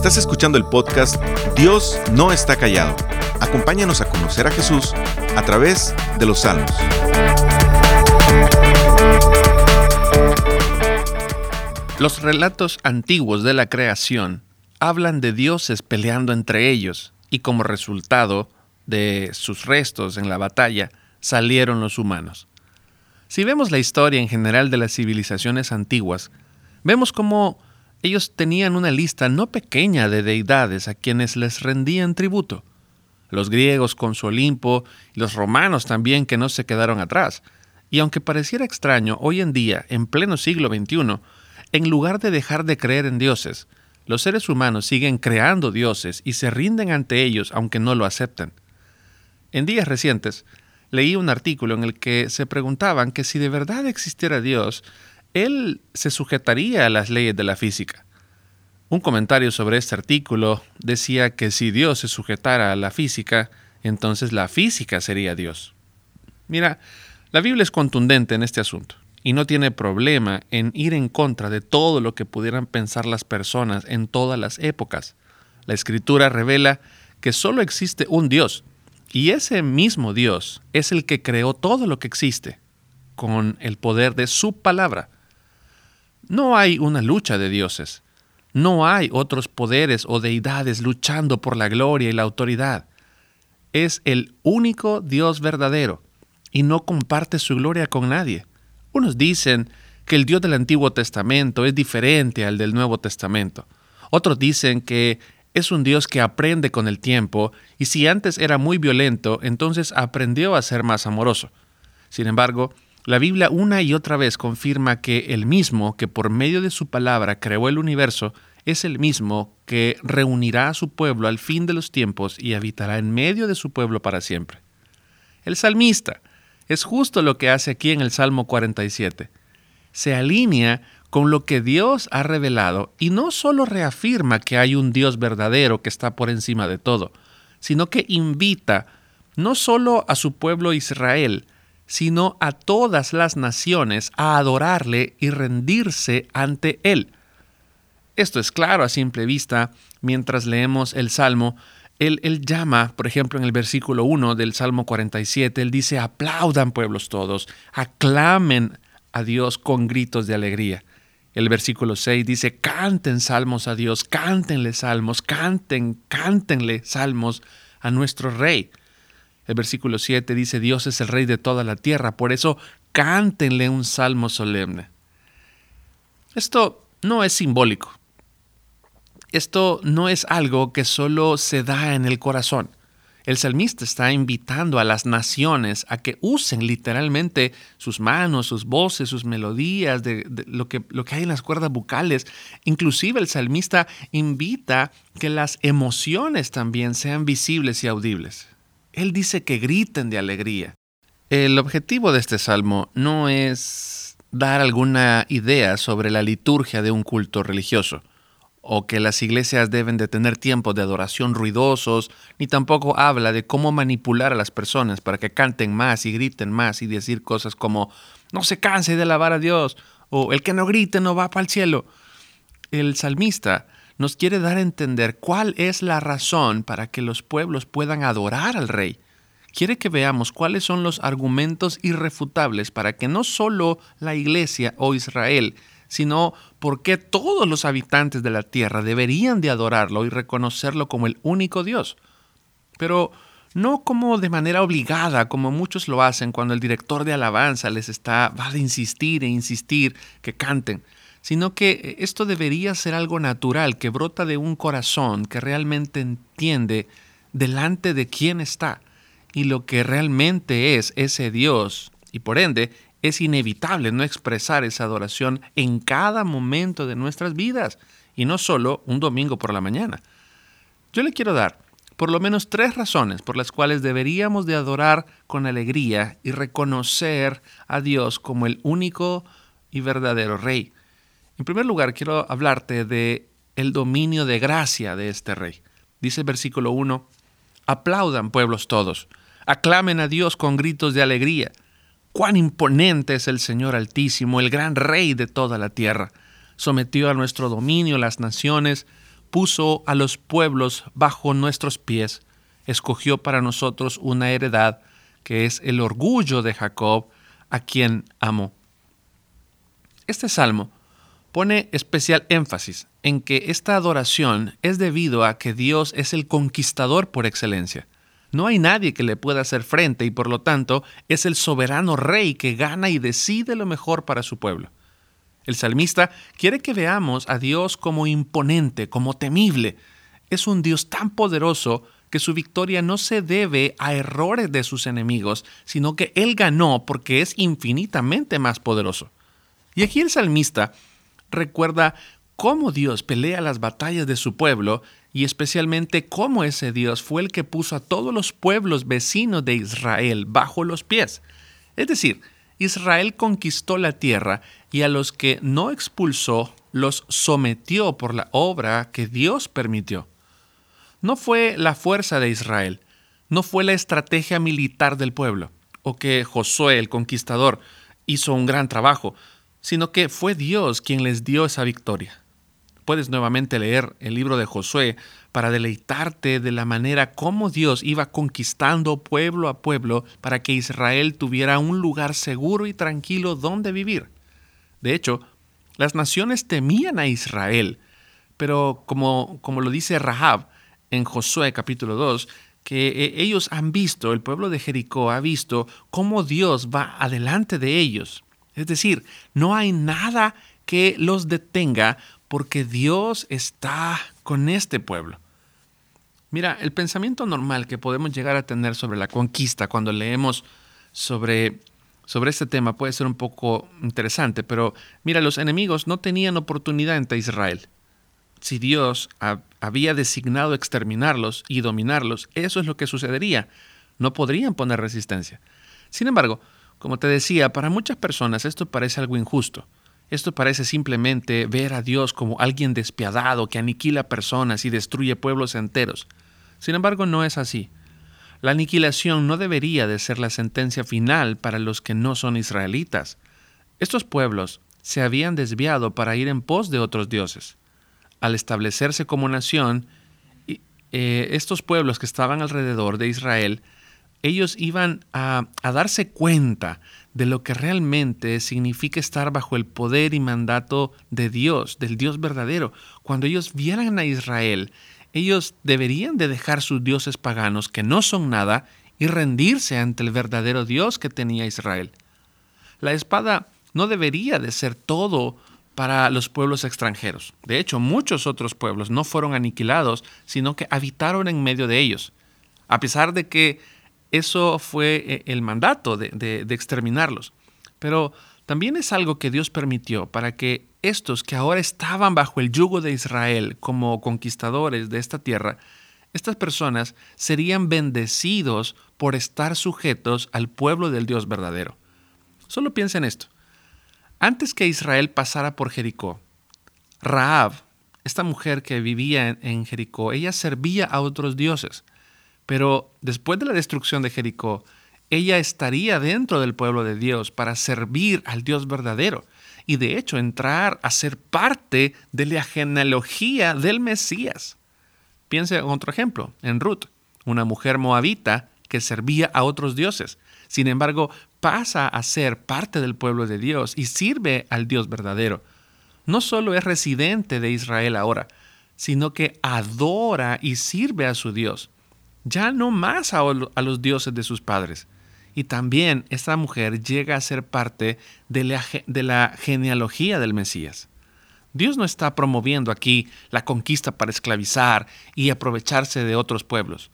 Estás escuchando el podcast Dios no está callado. Acompáñanos a conocer a Jesús a través de los salmos. Los relatos antiguos de la creación hablan de dioses peleando entre ellos y como resultado de sus restos en la batalla salieron los humanos. Si vemos la historia en general de las civilizaciones antiguas, vemos cómo ellos tenían una lista no pequeña de deidades a quienes les rendían tributo. Los griegos con su Olimpo y los romanos también que no se quedaron atrás. Y aunque pareciera extraño, hoy en día, en pleno siglo XXI, en lugar de dejar de creer en dioses, los seres humanos siguen creando dioses y se rinden ante ellos aunque no lo acepten. En días recientes, leí un artículo en el que se preguntaban que si de verdad existiera Dios, él se sujetaría a las leyes de la física. Un comentario sobre este artículo decía que si Dios se sujetara a la física, entonces la física sería Dios. Mira, la Biblia es contundente en este asunto y no tiene problema en ir en contra de todo lo que pudieran pensar las personas en todas las épocas. La escritura revela que solo existe un Dios y ese mismo Dios es el que creó todo lo que existe con el poder de su palabra. No hay una lucha de dioses. No hay otros poderes o deidades luchando por la gloria y la autoridad. Es el único Dios verdadero y no comparte su gloria con nadie. Unos dicen que el Dios del Antiguo Testamento es diferente al del Nuevo Testamento. Otros dicen que es un Dios que aprende con el tiempo y si antes era muy violento, entonces aprendió a ser más amoroso. Sin embargo, la Biblia una y otra vez confirma que el mismo que por medio de su palabra creó el universo es el mismo que reunirá a su pueblo al fin de los tiempos y habitará en medio de su pueblo para siempre. El salmista es justo lo que hace aquí en el Salmo 47. Se alinea con lo que Dios ha revelado y no solo reafirma que hay un Dios verdadero que está por encima de todo, sino que invita no solo a su pueblo Israel, sino a todas las naciones a adorarle y rendirse ante él. Esto es claro a simple vista mientras leemos el Salmo. Él, él, llama, por ejemplo, en el versículo 1 del Salmo 47, él dice, aplaudan pueblos todos, aclamen a Dios con gritos de alegría. El versículo 6 dice, canten salmos a Dios, cántenle salmos, canten, cántenle salmos a nuestro Rey. El versículo 7 dice, Dios es el rey de toda la tierra, por eso cántenle un salmo solemne. Esto no es simbólico. Esto no es algo que solo se da en el corazón. El salmista está invitando a las naciones a que usen literalmente sus manos, sus voces, sus melodías, de, lo, que, lo que hay en las cuerdas bucales. Inclusive el salmista invita que las emociones también sean visibles y audibles. Él dice que griten de alegría. El objetivo de este salmo no es dar alguna idea sobre la liturgia de un culto religioso, o que las iglesias deben de tener tiempos de adoración ruidosos, ni tampoco habla de cómo manipular a las personas para que canten más y griten más y decir cosas como no se canse de alabar a Dios, o el que no grite no va para el cielo. El salmista nos quiere dar a entender cuál es la razón para que los pueblos puedan adorar al rey. Quiere que veamos cuáles son los argumentos irrefutables para que no solo la iglesia o Israel, sino por qué todos los habitantes de la tierra deberían de adorarlo y reconocerlo como el único Dios. Pero no como de manera obligada, como muchos lo hacen cuando el director de alabanza les está va a insistir e insistir que canten, sino que esto debería ser algo natural, que brota de un corazón que realmente entiende delante de quién está y lo que realmente es ese Dios. Y por ende, es inevitable no expresar esa adoración en cada momento de nuestras vidas y no solo un domingo por la mañana. Yo le quiero dar por lo menos tres razones por las cuales deberíamos de adorar con alegría y reconocer a Dios como el único y verdadero Rey. En primer lugar, quiero hablarte de el dominio de gracia de este rey. Dice el versículo 1, aplaudan pueblos todos, aclamen a Dios con gritos de alegría. Cuán imponente es el Señor Altísimo, el gran rey de toda la tierra. Sometió a nuestro dominio las naciones, puso a los pueblos bajo nuestros pies, escogió para nosotros una heredad que es el orgullo de Jacob, a quien amó. Este salmo pone especial énfasis en que esta adoración es debido a que Dios es el conquistador por excelencia. No hay nadie que le pueda hacer frente y por lo tanto es el soberano rey que gana y decide lo mejor para su pueblo. El salmista quiere que veamos a Dios como imponente, como temible. Es un Dios tan poderoso que su victoria no se debe a errores de sus enemigos, sino que Él ganó porque es infinitamente más poderoso. Y aquí el salmista recuerda cómo Dios pelea las batallas de su pueblo y especialmente cómo ese Dios fue el que puso a todos los pueblos vecinos de Israel bajo los pies. Es decir, Israel conquistó la tierra y a los que no expulsó los sometió por la obra que Dios permitió. No fue la fuerza de Israel, no fue la estrategia militar del pueblo, o que Josué el conquistador hizo un gran trabajo, sino que fue Dios quien les dio esa victoria. Puedes nuevamente leer el libro de Josué para deleitarte de la manera como Dios iba conquistando pueblo a pueblo para que Israel tuviera un lugar seguro y tranquilo donde vivir. De hecho, las naciones temían a Israel, pero como, como lo dice Rahab en Josué capítulo 2, que eh, ellos han visto, el pueblo de Jericó ha visto cómo Dios va adelante de ellos es decir, no hay nada que los detenga porque Dios está con este pueblo. Mira, el pensamiento normal que podemos llegar a tener sobre la conquista cuando leemos sobre, sobre este tema puede ser un poco interesante, pero mira, los enemigos no tenían oportunidad ante Israel. Si Dios había designado exterminarlos y dominarlos, eso es lo que sucedería. No podrían poner resistencia. Sin embargo, como te decía, para muchas personas esto parece algo injusto. Esto parece simplemente ver a Dios como alguien despiadado que aniquila personas y destruye pueblos enteros. Sin embargo, no es así. La aniquilación no debería de ser la sentencia final para los que no son israelitas. Estos pueblos se habían desviado para ir en pos de otros dioses. Al establecerse como nación, eh, estos pueblos que estaban alrededor de Israel ellos iban a, darse cuenta de lo que realmente significa estar bajo el poder y mandato de Dios, del Dios verdadero. Cuando ellos vieran a Israel, ellos deberían de dejar sus dioses paganos, que no son nada, y rendirse ante el verdadero Dios que tenía Israel. La espada no debería de ser todo para los pueblos extranjeros. De hecho, muchos otros pueblos no fueron aniquilados, sino que habitaron en medio de ellos. A pesar de que eso fue eh, el mandato de, exterminarlos. Pero también es algo que Dios permitió para que estos que ahora estaban bajo el yugo de Israel como conquistadores de esta tierra, estas personas serían bendecidos por estar sujetos al pueblo del Dios verdadero. Solo piensa en esto. Antes que Israel pasara por Jericó, Raab, esta mujer que vivía en Jericó, ella servía a otros dioses. Pero después de la destrucción de Jericó, ella estaría dentro del pueblo de Dios para servir al Dios verdadero y de hecho entrar a ser parte de la genealogía del Mesías. Piense en otro ejemplo, en Ruth, una mujer moabita que servía a otros dioses. Sin embargo, pasa a ser parte del pueblo de Dios y sirve al Dios verdadero. No solo es residente de Israel ahora, sino que adora y sirve a su Dios ya no más a, los dioses de sus padres. Y también esta mujer llega a ser parte de la, de la genealogía del Mesías. Dios no está promoviendo aquí la conquista para esclavizar y aprovecharse de otros pueblos.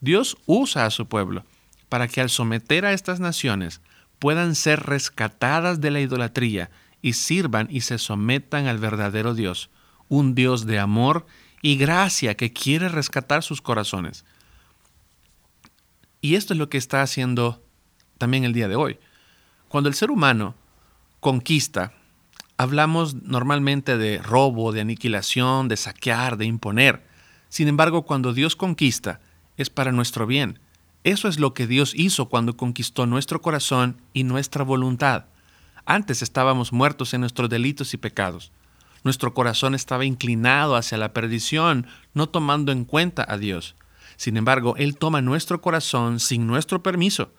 Dios usa a su pueblo para que al someter a estas naciones puedan ser rescatadas de la idolatría y sirvan y se sometan al verdadero Dios, un Dios de amor y gracia que quiere rescatar sus corazones. Y esto es lo que está haciendo también el día de hoy. Cuando el ser humano conquista, hablamos normalmente de robo, de aniquilación, de saquear, de imponer. Sin embargo, cuando Dios conquista, es para nuestro bien. Eso es lo que Dios hizo cuando conquistó nuestro corazón y nuestra voluntad. Antes estábamos muertos en nuestros delitos y pecados. Nuestro corazón estaba inclinado hacia la perdición, no tomando en cuenta a Dios. Sin embargo, Él toma nuestro corazón sin nuestro permiso.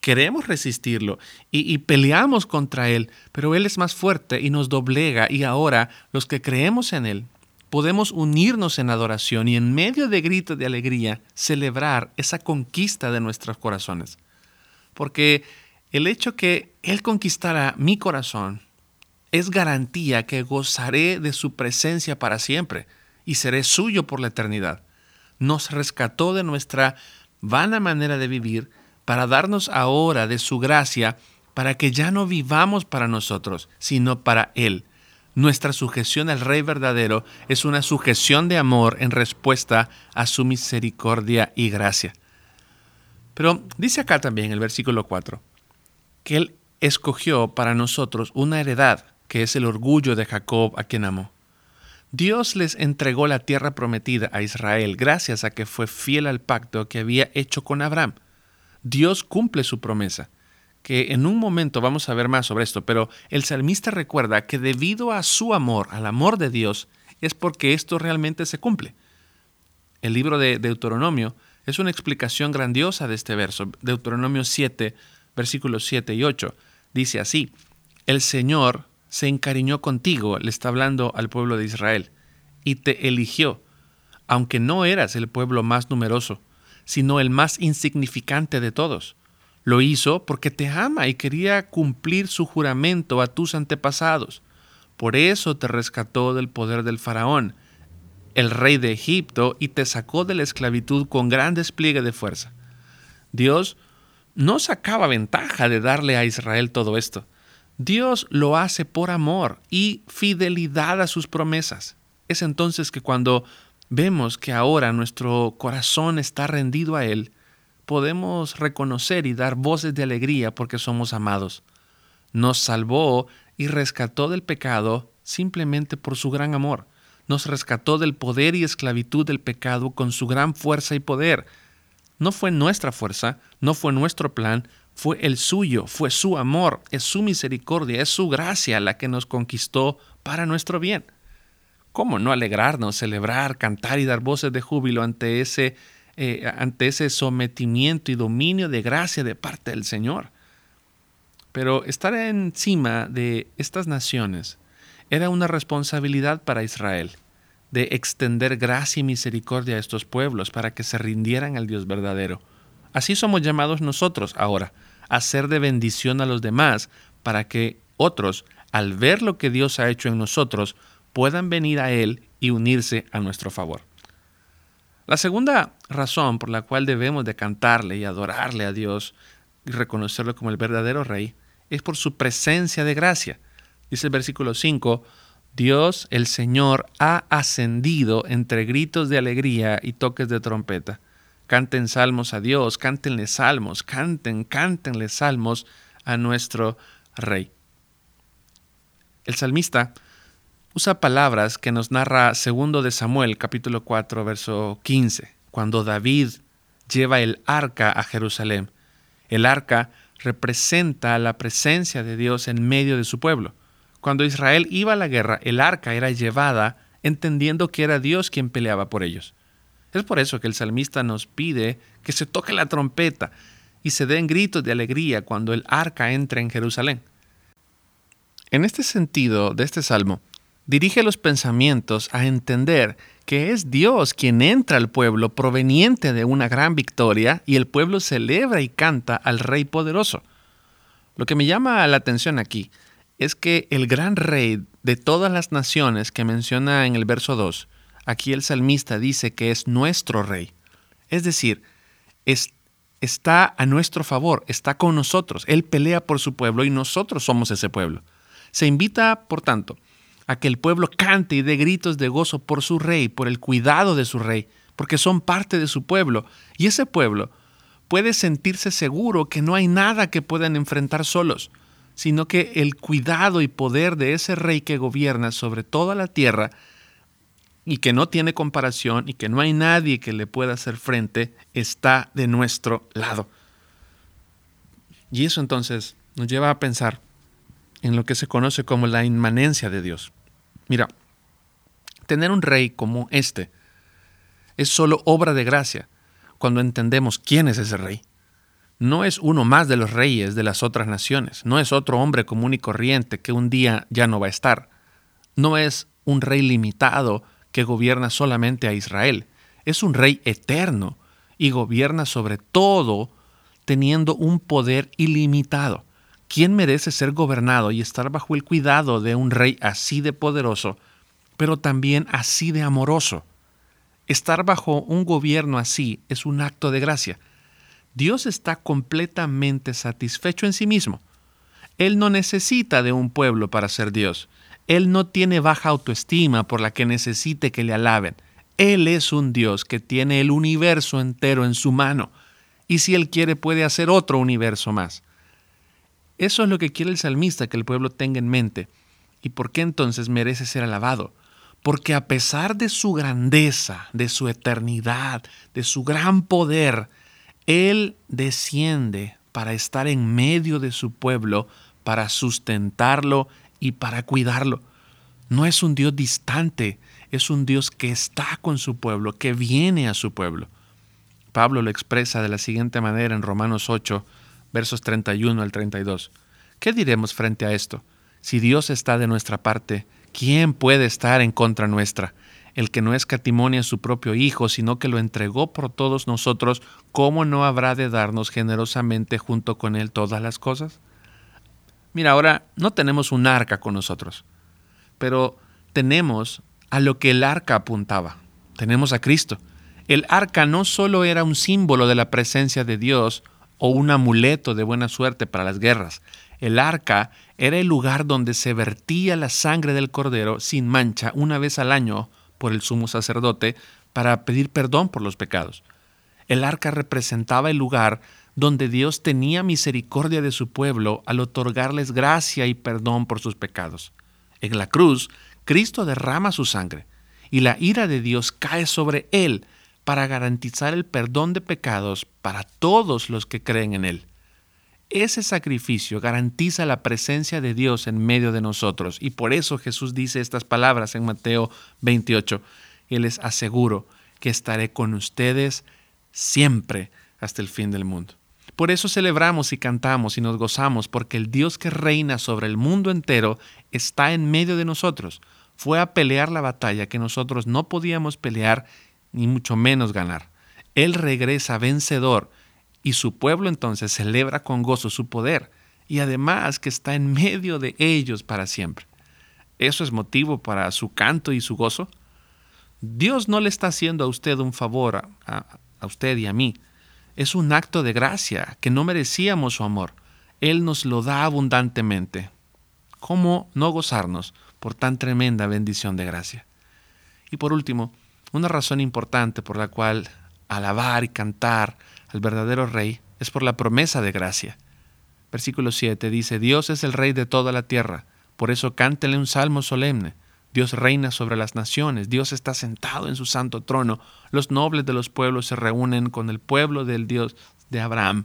Queremos resistirlo y, peleamos contra Él, pero Él es más fuerte y nos doblega y ahora los que creemos en Él podemos unirnos en adoración y en medio de gritos de alegría celebrar esa conquista de nuestros corazones. Porque el hecho que Él conquistara mi corazón es garantía que gozaré de su presencia para siempre y seré suyo por la eternidad. Nos rescató de nuestra vana manera de vivir para darnos ahora de su gracia para que ya no vivamos para nosotros, sino para Él nuestra sujeción al Rey verdadero es una sujeción de amor en respuesta a su misericordia y gracia. Pero dice acá también el versículo 4, que Él escogió para nosotros una heredad, que es el orgullo de Jacob a quien amó. Dios les entregó la tierra prometida a Israel gracias a que fue fiel al pacto que había hecho con Abraham. Dios cumple su promesa que en un momento vamos a ver más sobre esto, pero el salmista recuerda que debido a su amor, al amor de Dios, es porque esto realmente se cumple. El libro de Deuteronomio es una explicación grandiosa de este verso. Deuteronomio 7, versículos 7 y 8, dice así, el Señor se encariñó contigo, le está hablando al pueblo de Israel, y te eligió, aunque no eras el pueblo más numeroso, sino el más insignificante de todos lo hizo porque te ama y quería cumplir su juramento a tus antepasados. Por eso te rescató del poder del faraón, el rey de Egipto, y te sacó de la esclavitud con gran despliegue de fuerza. Dios no sacaba ventaja de darle a Israel todo esto. Dios lo hace por amor y fidelidad a sus promesas. Es entonces que cuando vemos que ahora nuestro corazón está rendido a Él, podemos reconocer y dar voces de alegría porque somos amados. Nos salvó y rescató del pecado simplemente por su gran amor. Nos rescató del poder y esclavitud del pecado con su gran fuerza y poder. No fue nuestra fuerza, no fue nuestro plan, fue el suyo, fue su amor, es su misericordia, es su gracia la que nos conquistó para nuestro bien. ¿Cómo no alegrarnos, celebrar, cantar y dar voces de júbilo ante ese eh, ante ese sometimiento y dominio de gracia de parte del Señor. Pero estar encima de estas naciones era una responsabilidad para Israel, de extender gracia y misericordia a estos pueblos para que se rindieran al Dios verdadero. Así somos llamados nosotros ahora, a ser de bendición a los demás, para que otros, al ver lo que Dios ha hecho en nosotros, puedan venir a Él y unirse a nuestro favor. La segunda razón por la cual debemos de cantarle y adorarle a Dios y reconocerlo como el verdadero Rey es por su presencia de gracia. Dice el versículo 5, Dios el Señor ha ascendido entre gritos de alegría y toques de trompeta. Canten salmos a Dios, cántenle salmos, canten, cántenle salmos a nuestro Rey. El salmista usa palabras que nos narra segundo de Samuel, capítulo 4, verso 15, cuando David lleva el arca a Jerusalén. El arca representa la presencia de Dios en medio de su pueblo. Cuando Israel iba a la guerra, el arca era llevada entendiendo que era Dios quien peleaba por ellos. Es por eso que el salmista nos pide que se toque la trompeta y se den gritos de alegría cuando el arca entra en Jerusalén. En este sentido de este salmo, dirige los pensamientos a entender que es Dios quien entra al pueblo proveniente de una gran victoria y el pueblo celebra y canta al Rey poderoso. Lo que me llama la atención aquí es que el gran rey de todas las naciones que menciona en el verso 2, aquí el salmista dice que es nuestro rey. Es decir, está a nuestro favor, está con nosotros. Él pelea por su pueblo y nosotros somos ese pueblo. Se invita, por tanto, a que el pueblo cante y dé gritos de gozo por su rey, por el cuidado de su rey, porque son parte de su pueblo. Y ese pueblo puede sentirse seguro que no hay nada que puedan enfrentar solos, sino que el cuidado y poder de ese rey que gobierna sobre toda la tierra y que no tiene comparación y que no hay nadie que le pueda hacer frente, está de nuestro lado. Y eso entonces nos lleva a pensar en lo que se conoce como la inmanencia de Dios. Mira, tener un rey como este es solo obra de gracia cuando entendemos quién es ese rey. No es uno más de los reyes de las otras naciones, no es otro hombre común y corriente que un día ya no va a estar, no es un rey limitado que gobierna solamente a Israel, es un rey eterno y gobierna sobre todo teniendo un poder ilimitado. ¿Quién merece ser gobernado y estar bajo el cuidado de un rey así de poderoso, pero también así de amoroso? Estar bajo un gobierno así es un acto de gracia. Dios está completamente satisfecho en sí mismo. Él no necesita de un pueblo para ser Dios. Él no tiene baja autoestima por la que necesite que le alaben. Él es un Dios que tiene el universo entero en su mano. Y si Él quiere puede hacer otro universo más. Eso es lo que quiere el salmista que el pueblo tenga en mente. ¿Y por qué entonces merece ser alabado? Porque a pesar de su grandeza, de su eternidad, de su gran poder, Él desciende para estar en medio de su pueblo, para sustentarlo y para cuidarlo. No es un Dios distante, es un Dios que está con su pueblo, que viene a su pueblo. Pablo lo expresa de la siguiente manera en Romanos 8, versos 31 al 32. ¿Qué diremos frente a esto? Si Dios está de nuestra parte, ¿quién puede estar en contra nuestra? El que no escatimonia a su propio Hijo, sino que lo entregó por todos nosotros, ¿cómo no habrá de darnos generosamente junto con Él todas las cosas? Mira, ahora no tenemos un arca con nosotros, pero tenemos a lo que el arca apuntaba. Tenemos a Cristo. El arca no solo era un símbolo de la presencia de Dios o un amuleto de buena suerte para las guerras. El arca era el lugar donde se vertía la sangre del cordero sin mancha una vez al año por el sumo sacerdote para pedir perdón por los pecados. El arca representaba el lugar donde Dios tenía misericordia de su pueblo al otorgarles gracia y perdón por sus pecados. En la cruz, Cristo derrama su sangre, y la ira de Dios cae sobre él para garantizar el perdón de pecados para todos los que creen en él. Ese sacrificio garantiza la presencia de Dios en medio de nosotros, y por eso Jesús dice estas palabras en Mateo 28, y les aseguro que estaré con ustedes siempre hasta el fin del mundo. Por eso celebramos y cantamos y nos gozamos, porque el Dios que reina sobre el mundo entero está en medio de nosotros. Fue a pelear la batalla que nosotros no podíamos pelear ni mucho menos ganar. Él regresa vencedor y su pueblo entonces celebra con gozo su poder y además que está en medio de ellos para siempre. ¿Eso es motivo para su canto y su gozo? Dios no le está haciendo a usted un favor, a, a usted y a mí, es un acto de gracia, que no merecíamos su amor. Él nos lo da abundantemente. ¿Cómo no gozarnos por tan tremenda bendición de gracia? Y por último, una razón importante por la cual alabar y cantar al verdadero Rey es por la promesa de gracia. Versículo 7 dice, Dios es el Rey de toda la tierra, por eso cántele un salmo solemne. Dios reina sobre las naciones, Dios está sentado en su santo trono, los nobles de los pueblos se reúnen con el pueblo del Dios de Abraham,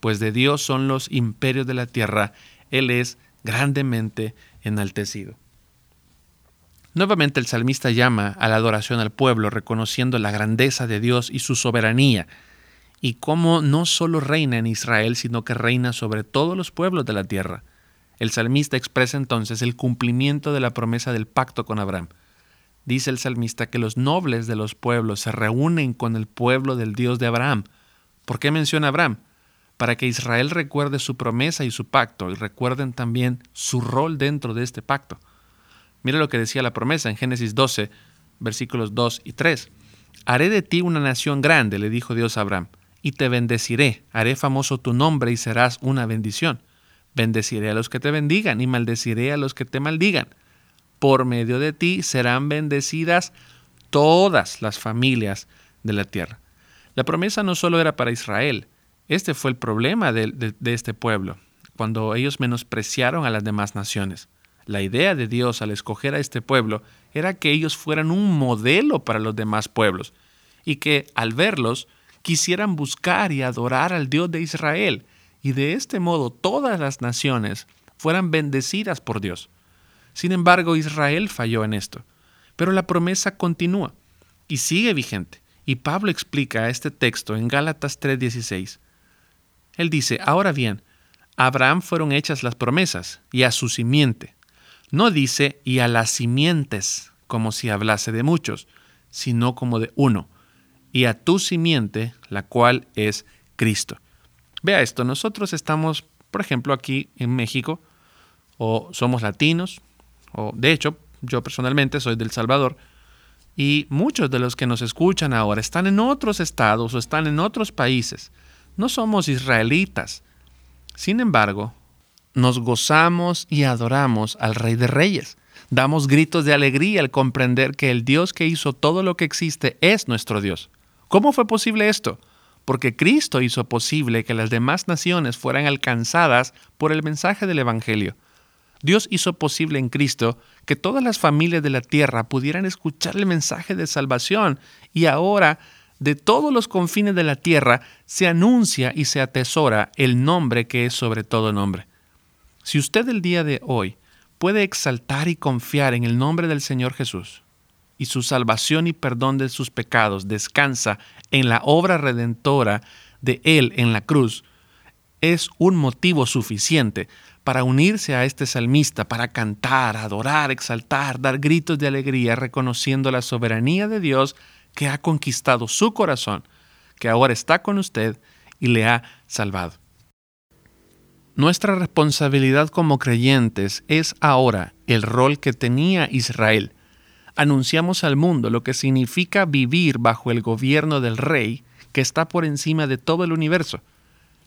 pues de Dios son los imperios de la tierra, Él es grandemente enaltecido. Nuevamente el salmista llama a la adoración al pueblo, reconociendo la grandeza de Dios y su soberanía, y cómo no solo reina en Israel, sino que reina sobre todos los pueblos de la tierra. El salmista expresa entonces el cumplimiento de la promesa del pacto con Abraham. Dice el salmista que los nobles de los pueblos se reúnen con el pueblo del Dios de Abraham. ¿Por qué menciona Abraham? Para que Israel recuerde su promesa y su pacto y recuerden también su rol dentro de este pacto. Mira lo que decía la promesa en Génesis 12, versículos 2 y 3. Haré de ti una nación grande, le dijo Dios a Abraham, y te bendeciré, haré famoso tu nombre y serás una bendición. Bendeciré a los que te bendigan y maldeciré a los que te maldigan. Por medio de ti serán bendecidas todas las familias de la tierra. La promesa no solo era para Israel, este fue el problema de, este pueblo, cuando ellos menospreciaron a las demás naciones. La idea de Dios al escoger a este pueblo era que ellos fueran un modelo para los demás pueblos y que al verlos quisieran buscar y adorar al Dios de Israel y de este modo todas las naciones fueran bendecidas por Dios. Sin embargo, Israel falló en esto. Pero la promesa continúa y sigue vigente. Y Pablo explica este texto en Gálatas 3:16. Él dice, ahora bien, a Abraham fueron hechas las promesas y a su simiente. No dice y a las simientes, como si hablase de muchos, sino como de uno, y a tu simiente, la cual es Cristo. Vea esto, nosotros estamos, por ejemplo, aquí en México, o somos latinos, o de hecho, yo personalmente soy del Salvador, y muchos de los que nos escuchan ahora están en otros estados o están en otros países. No somos israelitas. Sin embargo, nos gozamos y adoramos al Rey de Reyes. Damos gritos de alegría al comprender que el Dios que hizo todo lo que existe es nuestro Dios. ¿Cómo fue posible esto? Porque Cristo hizo posible que las demás naciones fueran alcanzadas por el mensaje del Evangelio. Dios hizo posible en Cristo que todas las familias de la tierra pudieran escuchar el mensaje de salvación y ahora de todos los confines de la tierra se anuncia y se atesora el nombre que es sobre todo nombre. Si usted el día de hoy puede exaltar y confiar en el nombre del Señor Jesús, y su salvación y perdón de sus pecados descansa en la obra redentora de Él en la cruz, es un motivo suficiente para unirse a este salmista, para cantar, adorar, exaltar, dar gritos de alegría, reconociendo la soberanía de Dios que ha conquistado su corazón, que ahora está con usted y le ha salvado. Nuestra responsabilidad como creyentes es ahora el rol que tenía Israel. Anunciamos al mundo lo que significa vivir bajo el gobierno del Rey que está por encima de todo el universo.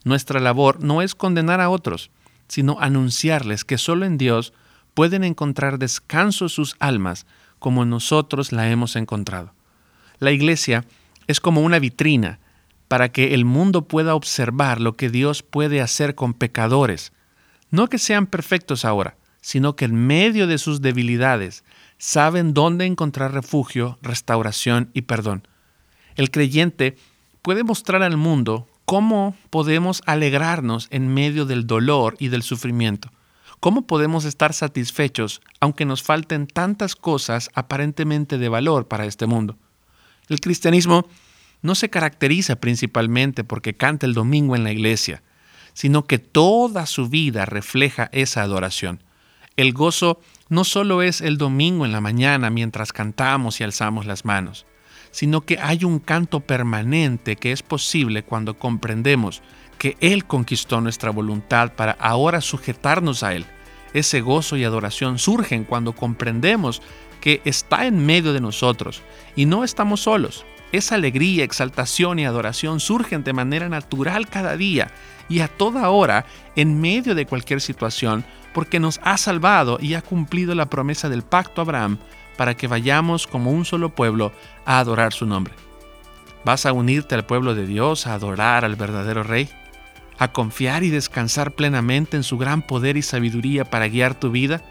Nuestra labor no es condenar a otros, sino anunciarles que solo en Dios pueden encontrar descanso sus almas como nosotros la hemos encontrado. La iglesia es como una vitrina para que el mundo pueda observar lo que Dios puede hacer con pecadores. No que sean perfectos ahora, sino que en medio de sus debilidades saben dónde encontrar refugio, restauración y perdón. El creyente puede mostrar al mundo ¿Cómo podemos alegrarnos en medio del dolor y del sufrimiento? ¿Cómo podemos estar satisfechos aunque nos falten tantas cosas aparentemente de valor para este mundo? El cristianismo no se caracteriza principalmente porque canta el domingo en la iglesia, sino que toda su vida refleja esa adoración. El gozo no solo es el domingo en la mañana mientras cantamos y alzamos las manos sino que hay un canto permanente que es posible cuando comprendemos que Él conquistó nuestra voluntad para ahora sujetarnos a Él. Ese gozo y adoración surgen cuando comprendemos que está en medio de nosotros y no estamos solos. Esa alegría, exaltación y adoración surgen de manera natural cada día y a toda hora en medio de cualquier situación porque nos ha salvado y ha cumplido la promesa del pacto Abraham para que vayamos como un solo pueblo a adorar su nombre. ¿Vas a unirte al pueblo de Dios a adorar al verdadero Rey? ¿A confiar y descansar plenamente en su gran poder y sabiduría para guiar tu vida?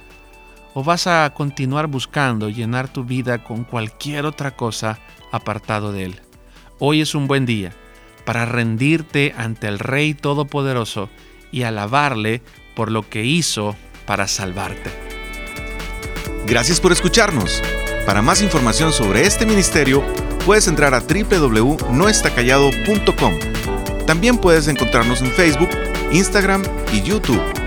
¿O vas a continuar buscando llenar tu vida con cualquier otra cosa apartado de Él? Hoy es un buen día para rendirte ante el Rey Todopoderoso y alabarle por lo que hizo para salvarte. Gracias por escucharnos. Para más información sobre este ministerio, puedes entrar a www.noestacallado.com. También puedes encontrarnos en Facebook, Instagram y YouTube.